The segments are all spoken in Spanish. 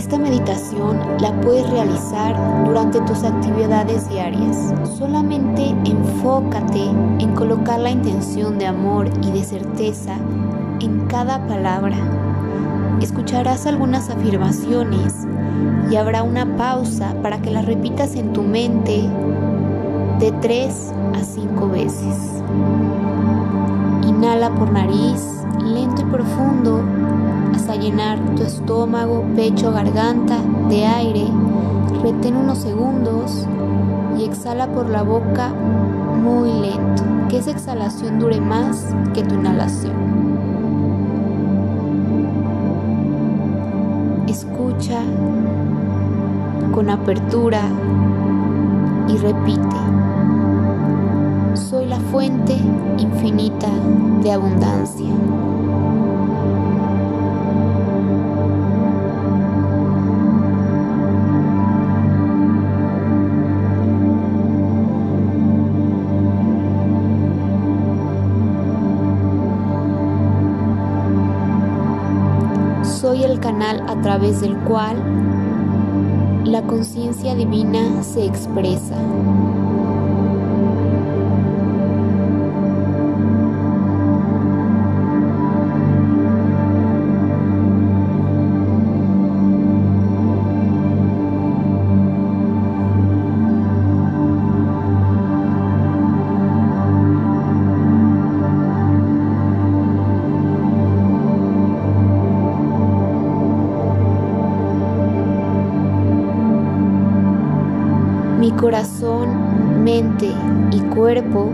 Esta meditación la puedes realizar durante tus actividades diarias. Solamente enfócate en colocar la intención de amor y de certeza en cada palabra. Escucharás algunas afirmaciones y habrá una pausa para que las repitas en tu mente de 3 a 5 veces. Inhala por nariz, lento y profundo, hasta llenar tu estómago, pecho, garganta de aire. Retén unos segundos y exhala por la boca muy lento. Que esa exhalación dure más que tu inhalación. Escucha con apertura y repite. Soy la fuente infinita de abundancia. Canal a través del cual la conciencia divina se expresa. Corazón, mente y cuerpo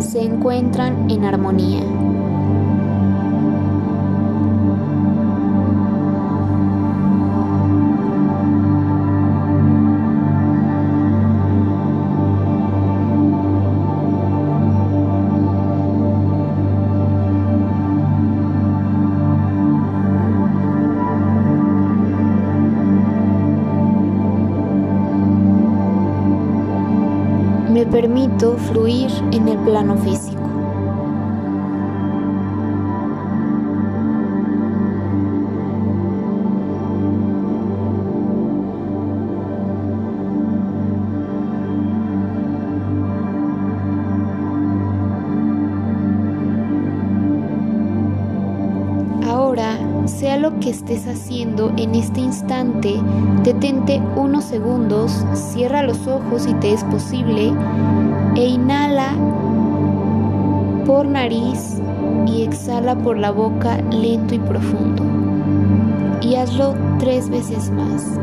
se encuentran en armonía. Permito fluir en el plano físico. Sea lo que estés haciendo en este instante, detente unos segundos, cierra los ojos si te es posible e inhala por nariz y exhala por la boca lento y profundo. Y hazlo tres veces más.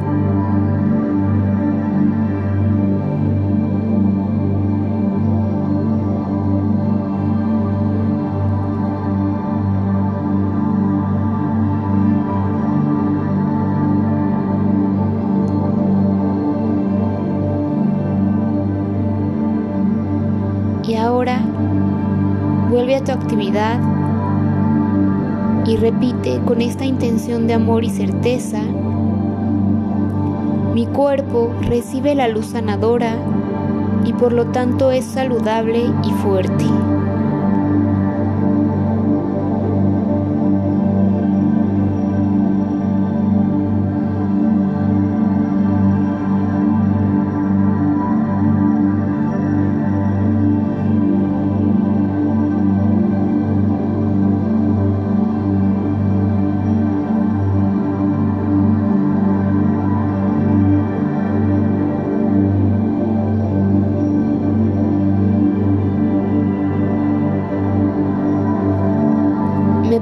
Ahora vuelve a tu actividad y repite con esta intención de amor y certeza, mi cuerpo recibe la luz sanadora y por lo tanto es saludable y fuerte.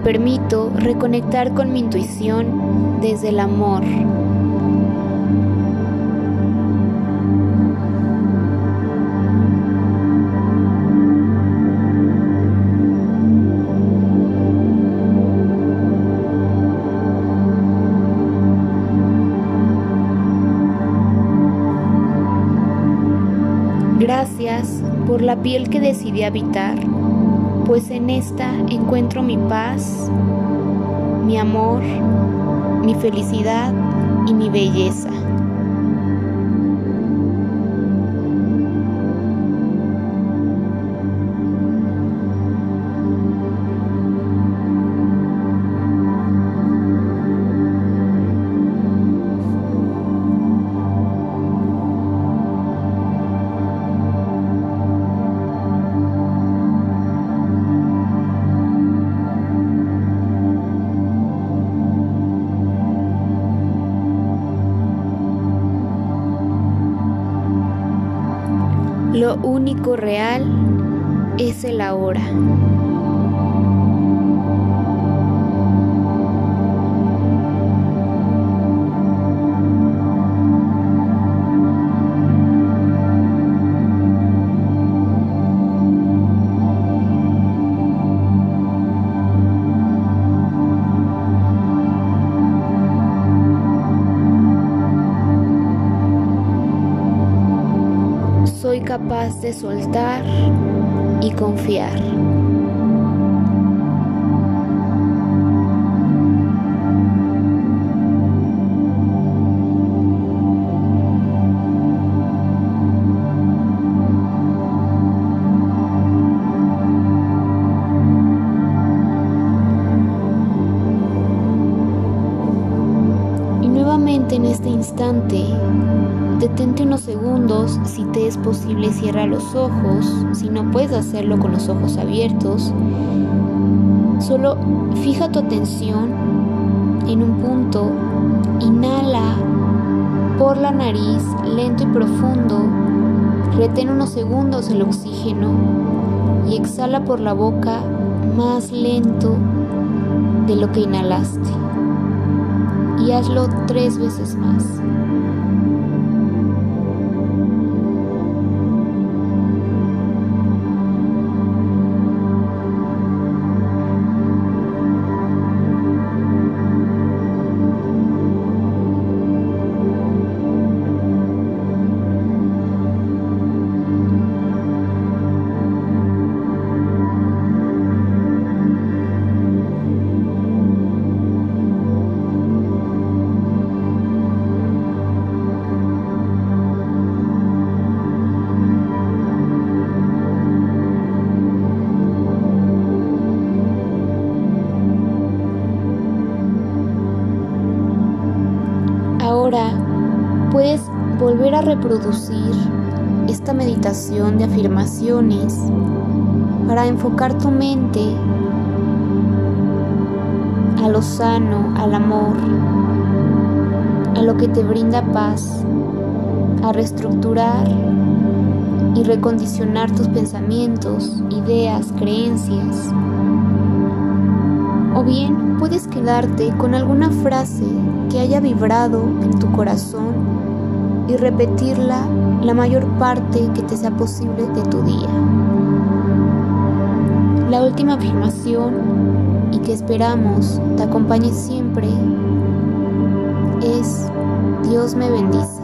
Permito reconectar con mi intuición desde el amor. Gracias por la piel que decidí habitar, pues en esta encuentro mi paz, mi amor, mi felicidad y mi belleza. Único real es el ahora. Capaz de soltar y confiar. Y nuevamente en este instante Detente unos segundos, si te es posible cierra los ojos, si no puedes hacerlo con los ojos abiertos. Solo fija tu atención en un punto, inhala por la nariz lento y profundo, retén unos segundos el oxígeno y exhala por la boca más lento de lo que inhalaste. Y hazlo tres veces más. A reproducir esta meditación de afirmaciones para enfocar tu mente a lo sano, al amor, a lo que te brinda paz, a reestructurar y recondicionar tus pensamientos, ideas, creencias. O bien puedes quedarte con alguna frase que haya vibrado en tu corazón y repetirla la mayor parte que te sea posible de tu día. La última afirmación y que esperamos te acompañe siempre es Dios me bendice.